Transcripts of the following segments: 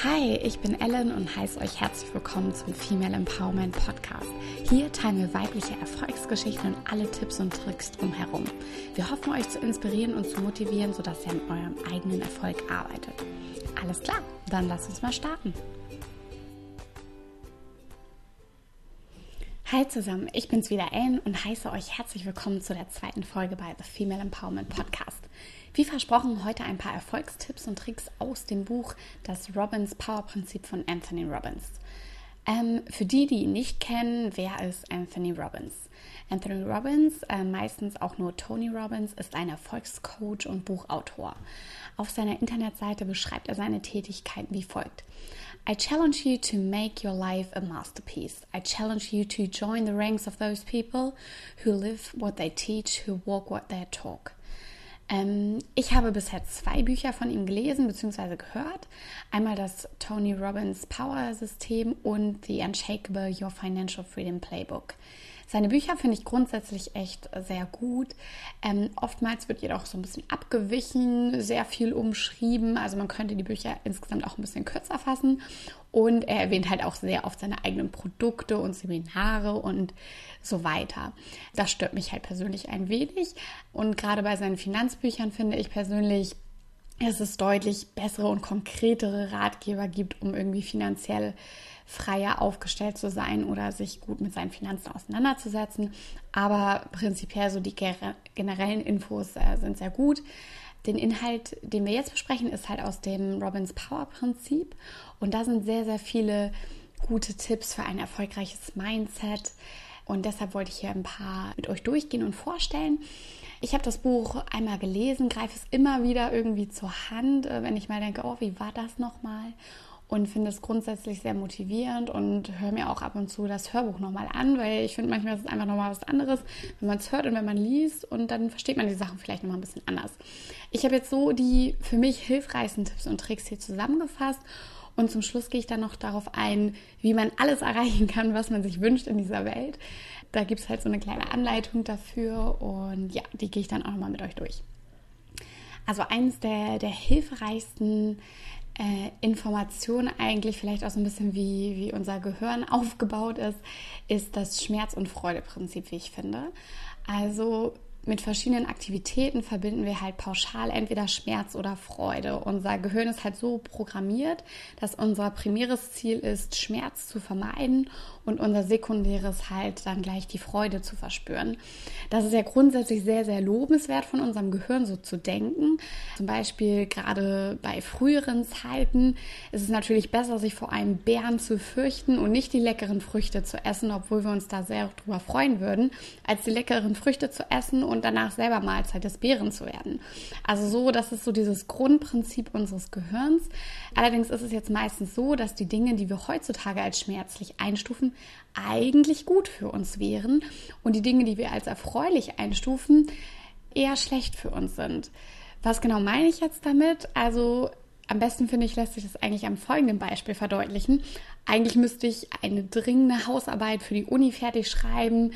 Hi, ich bin Ellen und heiße euch herzlich willkommen zum Female Empowerment Podcast. Hier teilen wir weibliche Erfolgsgeschichten und alle Tipps und Tricks drumherum. Wir hoffen, euch zu inspirieren und zu motivieren, sodass ihr an eurem eigenen Erfolg arbeitet. Alles klar, dann lasst uns mal starten. Hi zusammen, ich bin's wieder Ellen und heiße euch herzlich willkommen zu der zweiten Folge bei The Female Empowerment Podcast. Wie versprochen, heute ein paar Erfolgstipps und Tricks aus dem Buch Das Robbins Power Prinzip von Anthony Robbins. Ähm, für die, die ihn nicht kennen, wer ist Anthony Robbins? Anthony Robbins, äh, meistens auch nur Tony Robbins, ist ein Erfolgscoach und Buchautor. Auf seiner Internetseite beschreibt er seine Tätigkeiten wie folgt. I challenge you to make your life a masterpiece. I challenge you to join the ranks of those people who live what they teach, who walk what they talk. Ähm, ich habe bisher zwei Bücher von ihm gelesen bzw. gehört. Einmal das Tony Robbins Power System und The Unshakable Your Financial Freedom Playbook. Seine Bücher finde ich grundsätzlich echt sehr gut. Ähm, oftmals wird jedoch so ein bisschen abgewichen, sehr viel umschrieben. Also man könnte die Bücher insgesamt auch ein bisschen kürzer fassen. Und er erwähnt halt auch sehr oft seine eigenen Produkte und Seminare und so weiter. Das stört mich halt persönlich ein wenig. Und gerade bei seinen Finanzbüchern finde ich persönlich, dass es deutlich bessere und konkretere Ratgeber gibt, um irgendwie finanziell freier aufgestellt zu sein oder sich gut mit seinen Finanzen auseinanderzusetzen. Aber prinzipiell so die generellen Infos äh, sind sehr gut. Den Inhalt, den wir jetzt besprechen, ist halt aus dem Robbins Power Prinzip. Und da sind sehr, sehr viele gute Tipps für ein erfolgreiches Mindset. Und deshalb wollte ich hier ein paar mit euch durchgehen und vorstellen. Ich habe das Buch einmal gelesen, greife es immer wieder irgendwie zur Hand, äh, wenn ich mal denke, oh, wie war das nochmal? und finde es grundsätzlich sehr motivierend und höre mir auch ab und zu das Hörbuch nochmal an, weil ich finde manchmal ist es einfach nochmal was anderes, wenn man es hört und wenn man liest und dann versteht man die Sachen vielleicht nochmal ein bisschen anders. Ich habe jetzt so die für mich hilfreichsten Tipps und Tricks hier zusammengefasst und zum Schluss gehe ich dann noch darauf ein, wie man alles erreichen kann, was man sich wünscht in dieser Welt. Da gibt es halt so eine kleine Anleitung dafür und ja, die gehe ich dann auch nochmal mit euch durch. Also eines der, der hilfreichsten äh, Information eigentlich, vielleicht auch so ein bisschen wie, wie unser Gehirn aufgebaut ist, ist das Schmerz- und Freude-Prinzip, wie ich finde. Also mit verschiedenen Aktivitäten verbinden wir halt pauschal entweder Schmerz oder Freude. Unser Gehirn ist halt so programmiert, dass unser primäres Ziel ist, Schmerz zu vermeiden und unser sekundäres halt dann gleich die Freude zu verspüren. Das ist ja grundsätzlich sehr, sehr lobenswert von unserem Gehirn so zu denken. Zum Beispiel gerade bei früheren Zeiten ist es natürlich besser, sich vor einem Bären zu fürchten und nicht die leckeren Früchte zu essen, obwohl wir uns da sehr drüber freuen würden, als die leckeren Früchte zu essen und danach selber Mahlzeit des Bären zu werden. Also so, das ist so dieses Grundprinzip unseres Gehirns. Allerdings ist es jetzt meistens so, dass die Dinge, die wir heutzutage als schmerzlich einstufen, eigentlich gut für uns wären und die Dinge, die wir als erfreulich einstufen, eher schlecht für uns sind. Was genau meine ich jetzt damit? Also am besten finde ich, lässt sich das eigentlich am folgenden Beispiel verdeutlichen. Eigentlich müsste ich eine dringende Hausarbeit für die Uni fertig schreiben.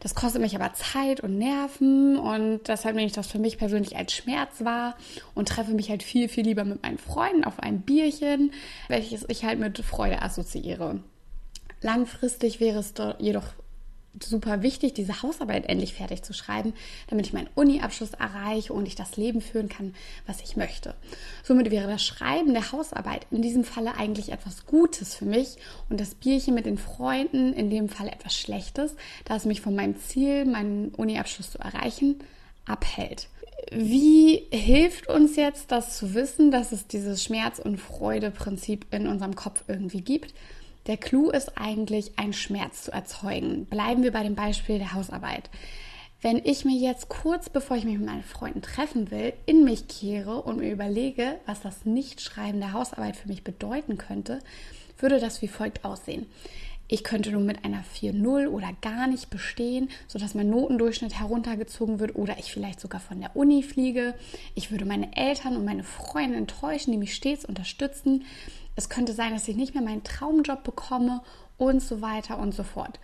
Das kostet mich aber Zeit und Nerven und deshalb nehme ich das für mich persönlich als Schmerz wahr und treffe mich halt viel, viel lieber mit meinen Freunden auf ein Bierchen, welches ich halt mit Freude assoziiere. Langfristig wäre es jedoch super wichtig, diese Hausarbeit endlich fertig zu schreiben, damit ich meinen Uni-Abschluss erreiche und ich das Leben führen kann, was ich möchte. Somit wäre das Schreiben der Hausarbeit in diesem Falle eigentlich etwas Gutes für mich und das Bierchen mit den Freunden in dem Fall etwas Schlechtes, da es mich von meinem Ziel, meinen Uni-Abschluss zu erreichen, abhält. Wie hilft uns jetzt das zu wissen, dass es dieses Schmerz- und Freude-Prinzip in unserem Kopf irgendwie gibt? Der Clou ist eigentlich, einen Schmerz zu erzeugen. Bleiben wir bei dem Beispiel der Hausarbeit. Wenn ich mir jetzt kurz bevor ich mich mit meinen Freunden treffen will, in mich kehre und mir überlege, was das Nichtschreiben der Hausarbeit für mich bedeuten könnte, würde das wie folgt aussehen. Ich könnte nur mit einer 4.0 oder gar nicht bestehen, sodass mein Notendurchschnitt heruntergezogen wird oder ich vielleicht sogar von der Uni fliege. Ich würde meine Eltern und meine Freunde enttäuschen, die mich stets unterstützen. Es könnte sein, dass ich nicht mehr meinen Traumjob bekomme und so weiter und so fort.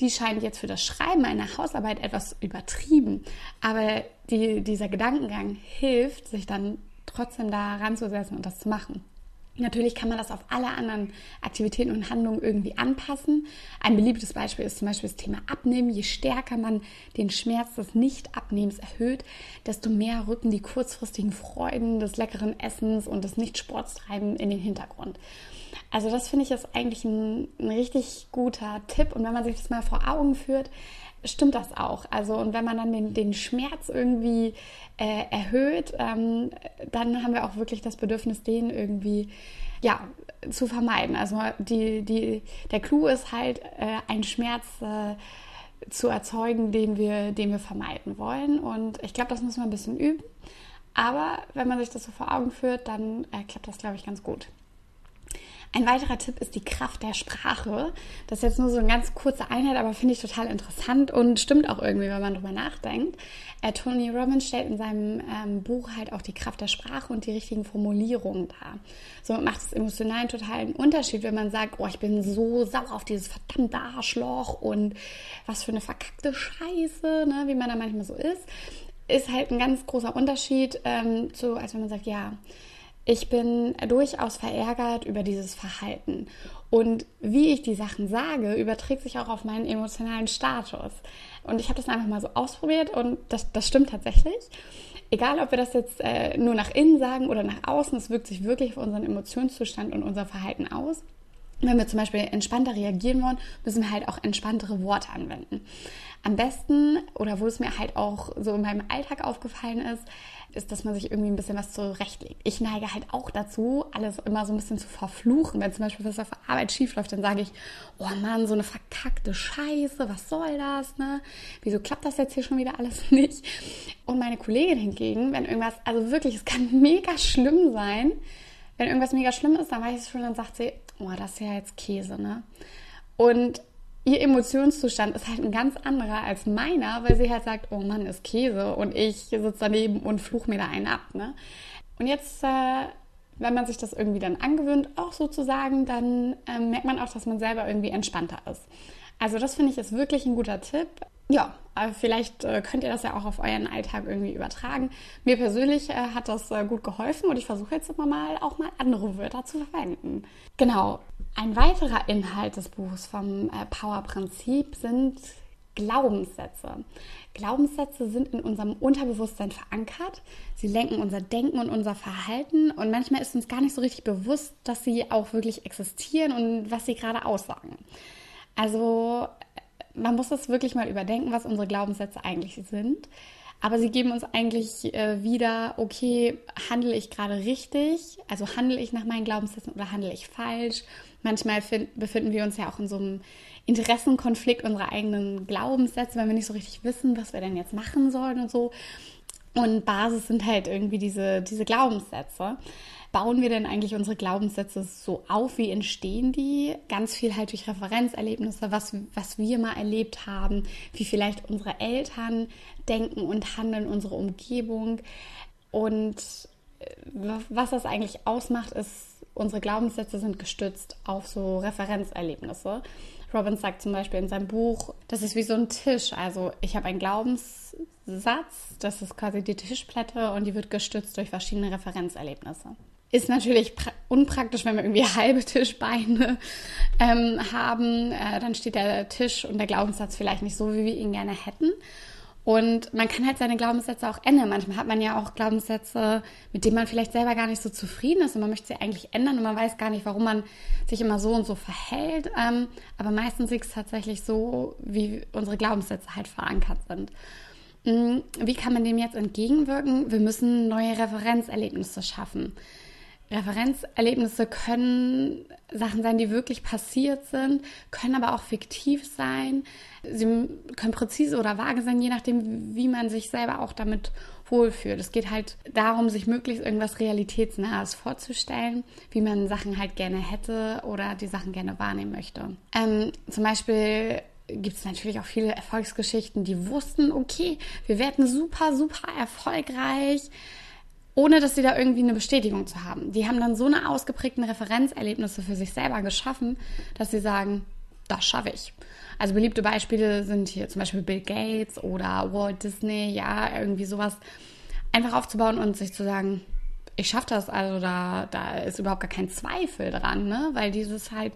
Die scheint jetzt für das Schreiben einer Hausarbeit etwas übertrieben, aber die, dieser Gedankengang hilft, sich dann trotzdem da ranzusetzen und das zu machen. Natürlich kann man das auf alle anderen Aktivitäten und Handlungen irgendwie anpassen. Ein beliebtes Beispiel ist zum Beispiel das Thema Abnehmen. Je stärker man den Schmerz des Nicht-Abnehmens erhöht, desto mehr rücken die kurzfristigen Freuden des leckeren Essens und des Nicht-Sportstreiben in den Hintergrund. Also das finde ich ist eigentlich ein, ein richtig guter Tipp. Und wenn man sich das mal vor Augen führt, stimmt das auch. Also und wenn man dann den, den Schmerz irgendwie äh, erhöht, ähm, dann haben wir auch wirklich das Bedürfnis, den irgendwie ja, zu vermeiden. Also die, die, der Clou ist halt, äh, einen Schmerz äh, zu erzeugen, den wir, den wir vermeiden wollen. Und ich glaube, das muss man ein bisschen üben. Aber wenn man sich das so vor Augen führt, dann äh, klappt das, glaube ich, ganz gut. Ein weiterer Tipp ist die Kraft der Sprache. Das ist jetzt nur so eine ganz kurze Einheit, aber finde ich total interessant und stimmt auch irgendwie, wenn man drüber nachdenkt. Äh, Tony Robbins stellt in seinem ähm, Buch halt auch die Kraft der Sprache und die richtigen Formulierungen dar. Somit macht es emotional einen totalen Unterschied, wenn man sagt, oh, ich bin so sauer auf dieses verdammte Arschloch und was für eine verkackte Scheiße, ne, wie man da manchmal so ist. Ist halt ein ganz großer Unterschied ähm, zu, als wenn man sagt, ja, ich bin durchaus verärgert über dieses Verhalten. Und wie ich die Sachen sage, überträgt sich auch auf meinen emotionalen Status. Und ich habe das einfach mal so ausprobiert und das, das stimmt tatsächlich. Egal, ob wir das jetzt äh, nur nach innen sagen oder nach außen, es wirkt sich wirklich auf unseren Emotionszustand und unser Verhalten aus. Wenn wir zum Beispiel entspannter reagieren wollen, müssen wir halt auch entspanntere Worte anwenden. Am besten, oder wo es mir halt auch so in meinem Alltag aufgefallen ist, ist, dass man sich irgendwie ein bisschen was zurechtlegt. Ich neige halt auch dazu, alles immer so ein bisschen zu verfluchen. Wenn zum Beispiel was auf Arbeit schief läuft, dann sage ich, oh Mann, so eine verkackte Scheiße, was soll das, ne? Wieso klappt das jetzt hier schon wieder alles nicht? Und meine Kollegin hingegen, wenn irgendwas, also wirklich, es kann mega schlimm sein, wenn irgendwas mega schlimm ist, dann weiß ich es schon, dann sagt sie, oh, das ist ja jetzt Käse, ne? Und ihr Emotionszustand ist halt ein ganz anderer als meiner, weil sie halt sagt, oh Mann, ist Käse und ich sitze daneben und fluch mir da einen ab. Ne? Und jetzt, äh, wenn man sich das irgendwie dann angewöhnt, auch sozusagen, dann äh, merkt man auch, dass man selber irgendwie entspannter ist. Also das finde ich ist wirklich ein guter Tipp. Ja, vielleicht äh, könnt ihr das ja auch auf euren Alltag irgendwie übertragen. Mir persönlich äh, hat das äh, gut geholfen und ich versuche jetzt immer mal auch mal andere Wörter zu verwenden. Genau. Ein weiterer Inhalt des Buches vom Power-Prinzip sind Glaubenssätze. Glaubenssätze sind in unserem Unterbewusstsein verankert. Sie lenken unser Denken und unser Verhalten und manchmal ist uns gar nicht so richtig bewusst, dass sie auch wirklich existieren und was sie gerade aussagen. Also man muss das wirklich mal überdenken, was unsere Glaubenssätze eigentlich sind. Aber sie geben uns eigentlich äh, wieder, okay, handle ich gerade richtig? Also handle ich nach meinen Glaubenssätzen oder handle ich falsch? Manchmal find, befinden wir uns ja auch in so einem Interessenkonflikt unserer eigenen Glaubenssätze, wenn wir nicht so richtig wissen, was wir denn jetzt machen sollen und so. Und Basis sind halt irgendwie diese, diese Glaubenssätze bauen wir denn eigentlich unsere Glaubenssätze so auf? Wie entstehen die? Ganz viel halt durch Referenzerlebnisse, was, was wir mal erlebt haben, wie vielleicht unsere Eltern denken und handeln, unsere Umgebung. Und äh, was das eigentlich ausmacht, ist, unsere Glaubenssätze sind gestützt auf so Referenzerlebnisse. Robbins sagt zum Beispiel in seinem Buch, das ist wie so ein Tisch. Also ich habe einen Glaubenssatz, das ist quasi die Tischplatte und die wird gestützt durch verschiedene Referenzerlebnisse. Ist natürlich unpraktisch, wenn wir irgendwie halbe Tischbeine ähm, haben. Äh, dann steht der Tisch und der Glaubenssatz vielleicht nicht so, wie wir ihn gerne hätten. Und man kann halt seine Glaubenssätze auch ändern. Manchmal hat man ja auch Glaubenssätze, mit denen man vielleicht selber gar nicht so zufrieden ist und man möchte sie eigentlich ändern und man weiß gar nicht, warum man sich immer so und so verhält. Ähm, aber meistens ist es tatsächlich so, wie unsere Glaubenssätze halt verankert sind. Hm, wie kann man dem jetzt entgegenwirken? Wir müssen neue Referenzerlebnisse schaffen. Referenzerlebnisse können Sachen sein, die wirklich passiert sind, können aber auch fiktiv sein. Sie können präzise oder vage sein, je nachdem, wie man sich selber auch damit wohlfühlt. Es geht halt darum, sich möglichst irgendwas Realitätsnahes vorzustellen, wie man Sachen halt gerne hätte oder die Sachen gerne wahrnehmen möchte. Ähm, zum Beispiel gibt es natürlich auch viele Erfolgsgeschichten, die wussten, okay, wir werden super, super erfolgreich ohne dass sie da irgendwie eine Bestätigung zu haben. Die haben dann so eine ausgeprägten Referenzerlebnisse für sich selber geschaffen, dass sie sagen, das schaffe ich. Also beliebte Beispiele sind hier zum Beispiel Bill Gates oder Walt Disney, ja, irgendwie sowas einfach aufzubauen und sich zu sagen, ich schaffe das, also da, da ist überhaupt gar kein Zweifel dran, ne? Weil dieses halt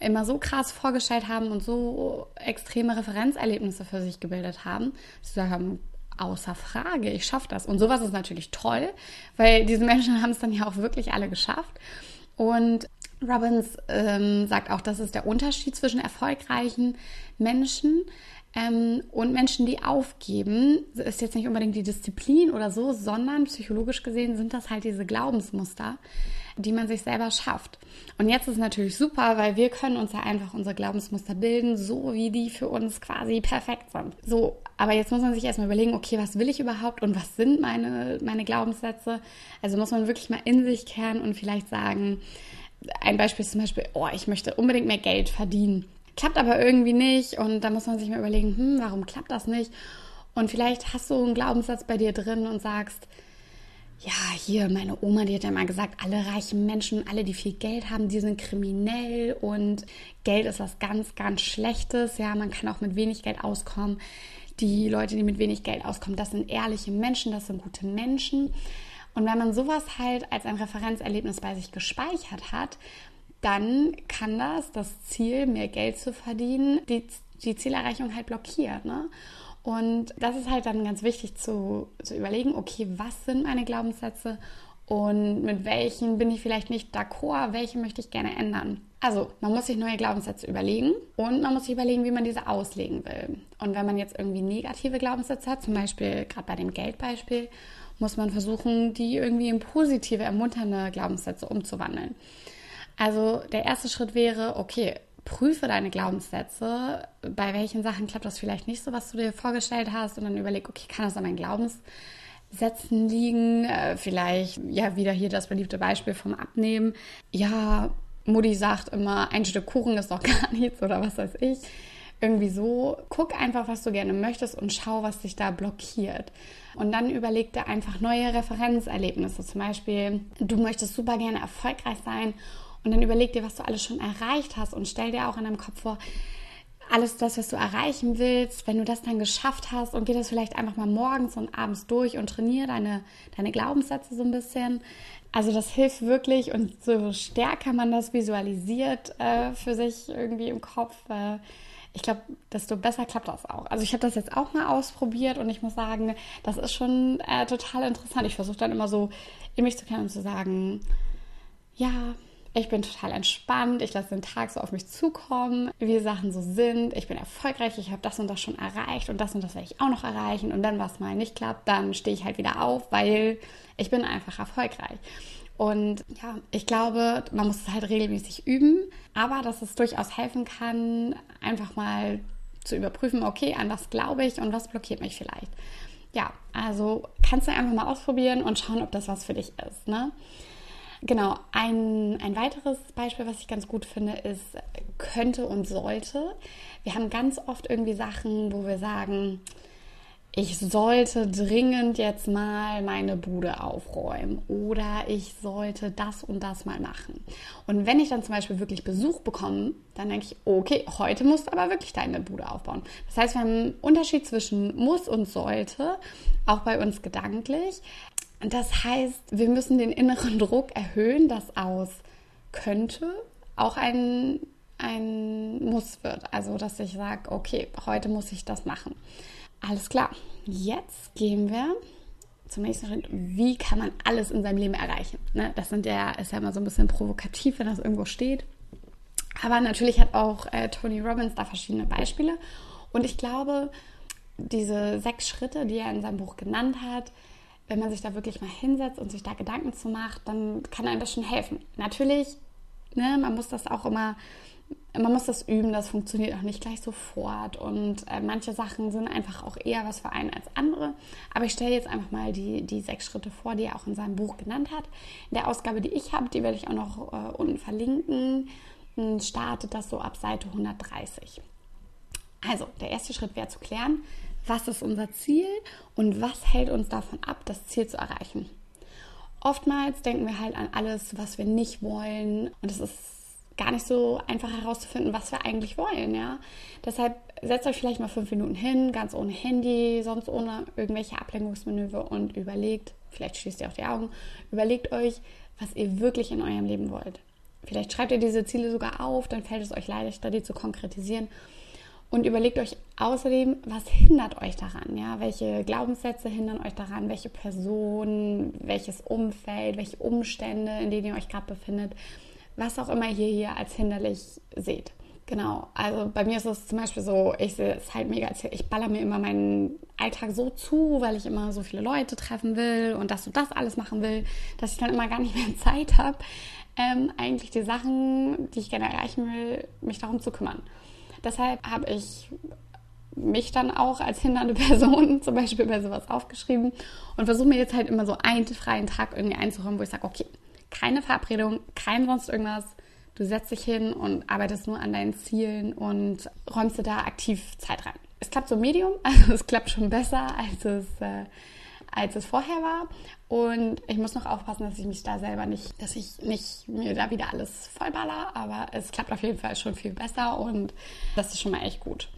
immer so krass vorgestellt haben und so extreme Referenzerlebnisse für sich gebildet haben, dass sie sagen, außer Frage, ich schaffe das. Und sowas ist natürlich toll, weil diese Menschen haben es dann ja auch wirklich alle geschafft. Und Robbins ähm, sagt auch, das ist der Unterschied zwischen erfolgreichen Menschen ähm, und Menschen, die aufgeben. Ist jetzt nicht unbedingt die Disziplin oder so, sondern psychologisch gesehen sind das halt diese Glaubensmuster, die man sich selber schafft. Und jetzt ist natürlich super, weil wir können uns ja einfach unsere Glaubensmuster bilden, so wie die für uns quasi perfekt sind. So, aber jetzt muss man sich erstmal überlegen, okay, was will ich überhaupt und was sind meine, meine Glaubenssätze? Also muss man wirklich mal in sich kehren und vielleicht sagen, ein Beispiel ist zum Beispiel, oh, ich möchte unbedingt mehr Geld verdienen. Klappt aber irgendwie nicht und da muss man sich mal überlegen, hm, warum klappt das nicht? Und vielleicht hast du einen Glaubenssatz bei dir drin und sagst, ja, hier, meine Oma, die hat ja mal gesagt, alle reichen Menschen, alle, die viel Geld haben, die sind kriminell und Geld ist was ganz, ganz Schlechtes. Ja, man kann auch mit wenig Geld auskommen. Die Leute, die mit wenig Geld auskommen, das sind ehrliche Menschen, das sind gute Menschen. Und wenn man sowas halt als ein Referenzerlebnis bei sich gespeichert hat, dann kann das das Ziel, mehr Geld zu verdienen, die, die Zielerreichung halt blockiert. Ne? Und das ist halt dann ganz wichtig zu, zu überlegen, okay, was sind meine Glaubenssätze und mit welchen bin ich vielleicht nicht d'accord, welche möchte ich gerne ändern. Also, man muss sich neue Glaubenssätze überlegen und man muss sich überlegen, wie man diese auslegen will. Und wenn man jetzt irgendwie negative Glaubenssätze hat, zum Beispiel gerade bei dem Geldbeispiel, muss man versuchen, die irgendwie in positive, ermunternde Glaubenssätze umzuwandeln. Also der erste Schritt wäre, okay, prüfe deine Glaubenssätze, bei welchen Sachen klappt das vielleicht nicht so, was du dir vorgestellt hast und dann überleg, okay, kann das an meinen Glaubenssätzen liegen? Äh, vielleicht, ja, wieder hier das beliebte Beispiel vom Abnehmen. Ja, Mutti sagt immer, ein Stück Kuchen ist doch gar nichts oder was weiß ich. Irgendwie so, guck einfach, was du gerne möchtest und schau, was dich da blockiert. Und dann überleg dir einfach neue Referenzerlebnisse. Zum Beispiel, du möchtest super gerne erfolgreich sein und dann überleg dir, was du alles schon erreicht hast und stell dir auch in deinem Kopf vor, alles das, was du erreichen willst, wenn du das dann geschafft hast und geh das vielleicht einfach mal morgens und abends durch und trainiere deine, deine Glaubenssätze so ein bisschen. Also das hilft wirklich und so stärker man das visualisiert äh, für sich irgendwie im Kopf, äh, ich glaube, desto besser klappt das auch. Also ich habe das jetzt auch mal ausprobiert und ich muss sagen, das ist schon äh, total interessant. Ich versuche dann immer so in mich zu kennen und zu sagen, ja, ich bin total entspannt, ich lasse den Tag so auf mich zukommen, wie Sachen so sind, ich bin erfolgreich, ich habe das und das schon erreicht und das und das werde ich auch noch erreichen und dann, was mal nicht klappt, dann stehe ich halt wieder auf, weil ich bin einfach erfolgreich. Und ja, ich glaube, man muss es halt regelmäßig üben, aber dass es durchaus helfen kann, einfach mal zu überprüfen, okay, an was glaube ich und was blockiert mich vielleicht. Ja, also kannst du einfach mal ausprobieren und schauen, ob das was für dich ist. Ne? Genau, ein, ein weiteres Beispiel, was ich ganz gut finde, ist könnte und sollte. Wir haben ganz oft irgendwie Sachen, wo wir sagen, ich sollte dringend jetzt mal meine Bude aufräumen oder ich sollte das und das mal machen. Und wenn ich dann zum Beispiel wirklich Besuch bekomme, dann denke ich, okay, heute musst du aber wirklich deine Bude aufbauen. Das heißt, wir haben einen Unterschied zwischen muss und sollte, auch bei uns gedanklich. Das heißt, wir müssen den inneren Druck erhöhen, dass aus könnte auch ein, ein Muss wird. Also, dass ich sage, okay, heute muss ich das machen. Alles klar. Jetzt gehen wir zum nächsten Schritt. Wie kann man alles in seinem Leben erreichen? Ne? Das sind ja, ist ja immer so ein bisschen provokativ, wenn das irgendwo steht. Aber natürlich hat auch äh, Tony Robbins da verschiedene Beispiele. Und ich glaube, diese sechs Schritte, die er in seinem Buch genannt hat, wenn man sich da wirklich mal hinsetzt und sich da Gedanken zu macht, dann kann einem das schon helfen. Natürlich, ne, man muss das auch immer, man muss das üben, das funktioniert auch nicht gleich sofort und äh, manche Sachen sind einfach auch eher was für einen als andere. Aber ich stelle jetzt einfach mal die, die sechs Schritte vor, die er auch in seinem Buch genannt hat. In der Ausgabe, die ich habe, die werde ich auch noch äh, unten verlinken, startet das so ab Seite 130. Also, der erste Schritt wäre zu klären, was ist unser Ziel und was hält uns davon ab, das Ziel zu erreichen. Oftmals denken wir halt an alles, was wir nicht wollen und es ist gar nicht so einfach herauszufinden, was wir eigentlich wollen, ja. Deshalb setzt euch vielleicht mal fünf Minuten hin, ganz ohne Handy, sonst ohne irgendwelche Ablenkungsmanöver und überlegt, vielleicht schließt ihr auch die Augen, überlegt euch, was ihr wirklich in eurem Leben wollt. Vielleicht schreibt ihr diese Ziele sogar auf, dann fällt es euch leichter, die zu konkretisieren. Und überlegt euch außerdem, was hindert euch daran? Ja? Welche Glaubenssätze hindern euch daran? Welche Personen, welches Umfeld, welche Umstände, in denen ihr euch gerade befindet? Was auch immer ihr hier als hinderlich seht. Genau, also bei mir ist es zum Beispiel so, ich sehe es halt mega, ich baller mir immer meinen Alltag so zu, weil ich immer so viele Leute treffen will und das und das alles machen will, dass ich dann immer gar nicht mehr Zeit habe, ähm, eigentlich die Sachen, die ich gerne erreichen will, mich darum zu kümmern. Deshalb habe ich mich dann auch als hindernde Person zum Beispiel bei sowas aufgeschrieben und versuche mir jetzt halt immer so einen freien Tag irgendwie einzuräumen, wo ich sage, okay, keine Verabredung, kein sonst irgendwas, Du setzt dich hin und arbeitest nur an deinen Zielen und räumst dir da aktiv Zeit rein. Es klappt so medium, also es klappt schon besser, als es, äh, als es vorher war. Und ich muss noch aufpassen, dass ich mich da selber nicht, dass ich nicht mir da wieder alles vollballer, aber es klappt auf jeden Fall schon viel besser und das ist schon mal echt gut.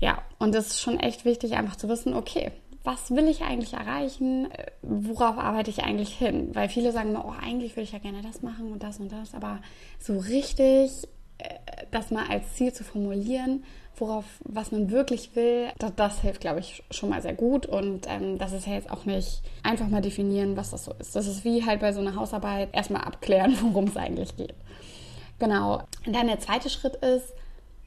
Ja, und es ist schon echt wichtig, einfach zu wissen, okay, was will ich eigentlich erreichen? Worauf arbeite ich eigentlich hin? Weil viele sagen mir, oh, eigentlich würde ich ja gerne das machen und das und das, aber so richtig äh, das mal als Ziel zu formulieren, worauf, was man wirklich will, das, das hilft, glaube ich, schon mal sehr gut. Und ähm, das ist ja jetzt auch nicht einfach mal definieren, was das so ist. Das ist wie halt bei so einer Hausarbeit erstmal abklären, worum es eigentlich geht. Genau. Und dann der zweite Schritt ist,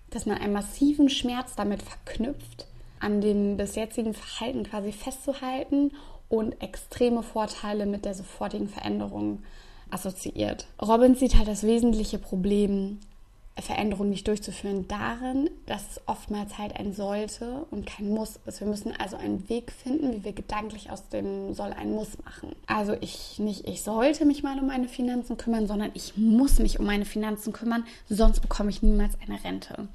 dass man einen massiven Schmerz damit verknüpft, an dem bis jetzigen Verhalten quasi festzuhalten und extreme Vorteile mit der sofortigen Veränderung assoziiert. Robbins sieht halt das wesentliche Problem Veränderung nicht durchzuführen darin, dass es oftmals halt ein sollte und kein muss ist. Wir müssen also einen Weg finden, wie wir gedanklich aus dem soll ein muss machen. Also ich nicht, ich sollte mich mal um meine Finanzen kümmern, sondern ich muss mich um meine Finanzen kümmern, sonst bekomme ich niemals eine Rente.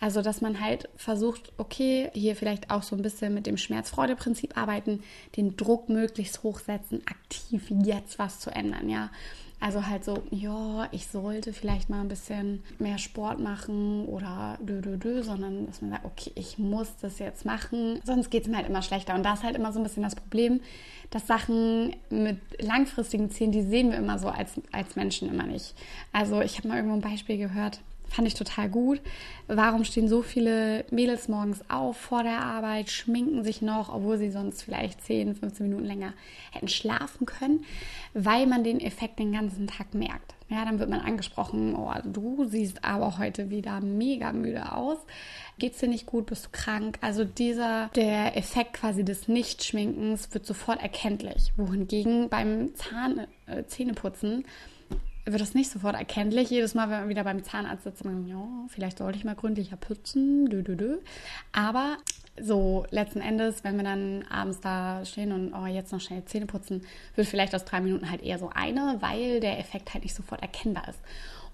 Also dass man halt versucht, okay, hier vielleicht auch so ein bisschen mit dem Schmerzfreude-Prinzip arbeiten, den Druck möglichst hochsetzen, aktiv jetzt was zu ändern, ja. Also halt so, ja, ich sollte vielleicht mal ein bisschen mehr Sport machen oder dö, dö, dö, sondern dass man sagt, okay, ich muss das jetzt machen, sonst geht es mir halt immer schlechter. Und da ist halt immer so ein bisschen das Problem, dass Sachen mit langfristigen Zielen, die sehen wir immer so als, als Menschen immer nicht. Also ich habe mal irgendwo ein Beispiel gehört, Fand ich total gut. Warum stehen so viele Mädels morgens auf vor der Arbeit, schminken sich noch, obwohl sie sonst vielleicht 10, 15 Minuten länger hätten schlafen können? Weil man den Effekt den ganzen Tag merkt. Ja, dann wird man angesprochen, oh, du siehst aber heute wieder mega müde aus. Geht's dir nicht gut? Bist du krank? Also dieser, der Effekt quasi des Nichtschminkens wird sofort erkenntlich. Wohingegen beim Zahn, äh, Zähneputzen wird das nicht sofort erkenntlich. Jedes Mal, wenn man wieder beim Zahnarzt sitzt, man, ja, vielleicht sollte ich mal gründlicher putzen, dö, dö, dö. Aber so letzten Endes, wenn wir dann abends da stehen und oh, jetzt noch schnell Zähne putzen, wird vielleicht aus drei Minuten halt eher so eine, weil der Effekt halt nicht sofort erkennbar ist.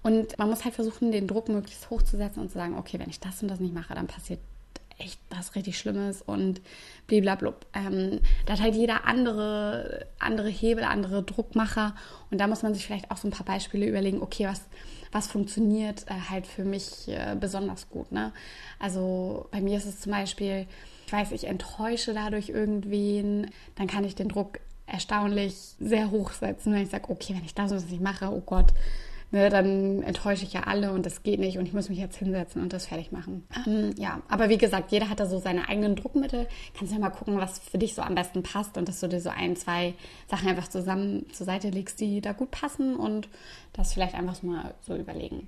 Und man muss halt versuchen, den Druck möglichst hochzusetzen und zu sagen, okay, wenn ich das und das nicht mache, dann passiert echt was richtig Schlimmes und bliblablub. Ähm, da hat halt jeder andere, andere Hebel, andere Druckmacher und da muss man sich vielleicht auch so ein paar Beispiele überlegen, okay, was, was funktioniert äh, halt für mich äh, besonders gut. Ne? Also bei mir ist es zum Beispiel, ich weiß, ich enttäusche dadurch irgendwen, dann kann ich den Druck erstaunlich sehr hoch setzen, wenn ich sage, okay, wenn ich das und das nicht mache, oh Gott, ne, dann enttäusche ich ja alle und das geht nicht und ich muss mich jetzt hinsetzen und das fertig machen. Ähm, ja, aber wie gesagt, jeder hat da so seine eigenen Druckmittel. Kannst ja mal gucken, was für dich so am besten passt und dass du dir so ein, zwei Sachen einfach zusammen zur Seite legst, die da gut passen und das vielleicht einfach so mal so überlegen.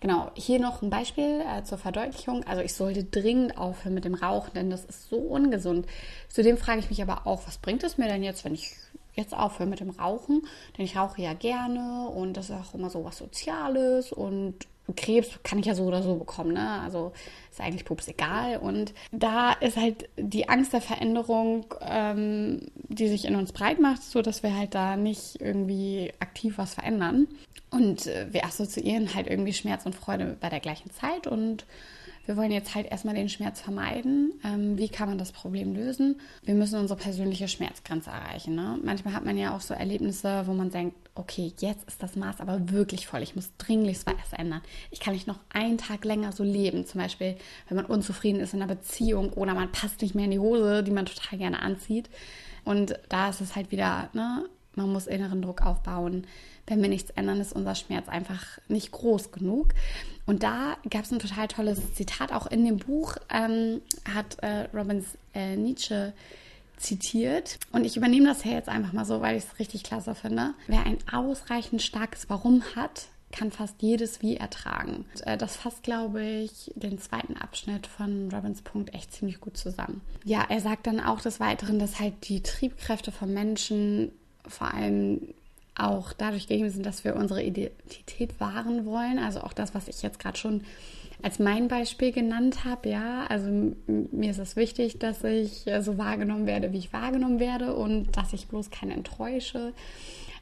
Genau, hier noch ein Beispiel äh, zur Verdeutlichung. Also ich sollte dringend aufhören mit dem Rauchen, denn das ist so ungesund. Zudem frage ich mich aber auch, was bringt es mir denn jetzt, wenn ich jetzt aufhören mit dem Rauchen, denn ich rauche ja gerne und das ist auch immer so was Soziales und Krebs kann ich ja so oder so bekommen, ne? Also ist eigentlich pups egal. Und da ist halt die Angst der Veränderung, ähm, die sich in uns breit macht, so dass wir halt da nicht irgendwie aktiv was verändern. Und äh, wir assoziieren halt irgendwie Schmerz und Freude bei der gleichen Zeit und wir wollen jetzt halt erstmal den Schmerz vermeiden. Ähm, wie kann man das Problem lösen? Wir müssen unsere persönliche Schmerzgrenze erreichen. Ne? Manchmal hat man ja auch so Erlebnisse, wo man denkt, okay, jetzt ist das Maß aber wirklich voll. Ich muss dringlichst was ändern. Ich kann nicht noch einen Tag länger so leben. Zum Beispiel, wenn man unzufrieden ist in einer Beziehung oder man passt nicht mehr in die Hose, die man total gerne anzieht. Und da ist es halt wieder, ne, man muss inneren Druck aufbauen. Wenn wir nichts ändern, ist unser Schmerz einfach nicht groß genug. Und da gab es ein total tolles Zitat, auch in dem Buch ähm, hat äh, Robbins äh, Nietzsche zitiert. Und ich übernehme das hier jetzt einfach mal so, weil ich es richtig klasse finde. Wer ein ausreichend starkes Warum hat, kann fast jedes Wie ertragen. Und, äh, das fasst, glaube ich, den zweiten Abschnitt von Robbins Punkt echt ziemlich gut zusammen. Ja, er sagt dann auch des Weiteren, dass halt die Triebkräfte von Menschen vor allem auch dadurch gegeben sind, dass wir unsere Identität wahren wollen. Also auch das, was ich jetzt gerade schon als mein Beispiel genannt habe. Ja, also mir ist es wichtig, dass ich äh, so wahrgenommen werde, wie ich wahrgenommen werde und dass ich bloß keinen enttäusche.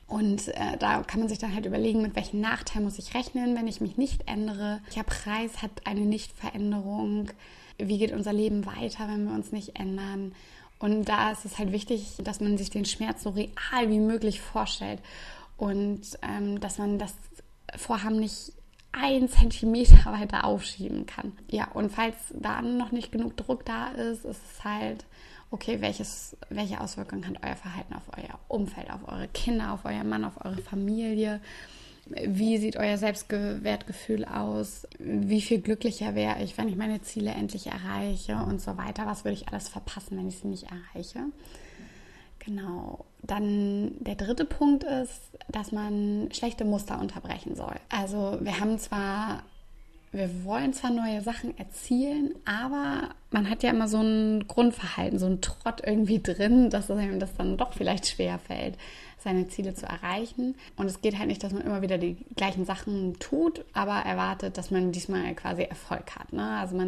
Und äh, da kann man sich dann halt überlegen, mit welchem Nachteil muss ich rechnen, wenn ich mich nicht ändere. Welcher Preis hat eine Nichtveränderung? Wie geht unser Leben weiter, wenn wir uns nicht ändern? Und da ist es halt wichtig, dass man sich den Schmerz so real wie möglich vorstellt und ähm, dass man das Vorhaben nicht ein Zentimeter weiter aufschieben kann. Ja, und falls da noch nicht genug Druck da ist, ist es halt, okay, welches, welche Auswirkungen hat euer Verhalten auf euer Umfeld, auf eure Kinder, auf euren Mann, auf eure Familie? Wie sieht euer Selbstwertgefühl aus? Wie viel glücklicher wäre ich, wenn ich meine Ziele endlich erreiche und so weiter? Was würde ich alles verpassen, wenn ich sie nicht erreiche? Genau. Dann der dritte Punkt ist, dass man schlechte Muster unterbrechen soll. Also wir haben zwar, wir wollen zwar neue Sachen erzielen, aber man hat ja immer so ein Grundverhalten, so ein Trott irgendwie drin, dass einem das dann doch vielleicht schwer fällt seine Ziele zu erreichen. Und es geht halt nicht, dass man immer wieder die gleichen Sachen tut, aber erwartet, dass man diesmal quasi Erfolg hat. Ne? Also man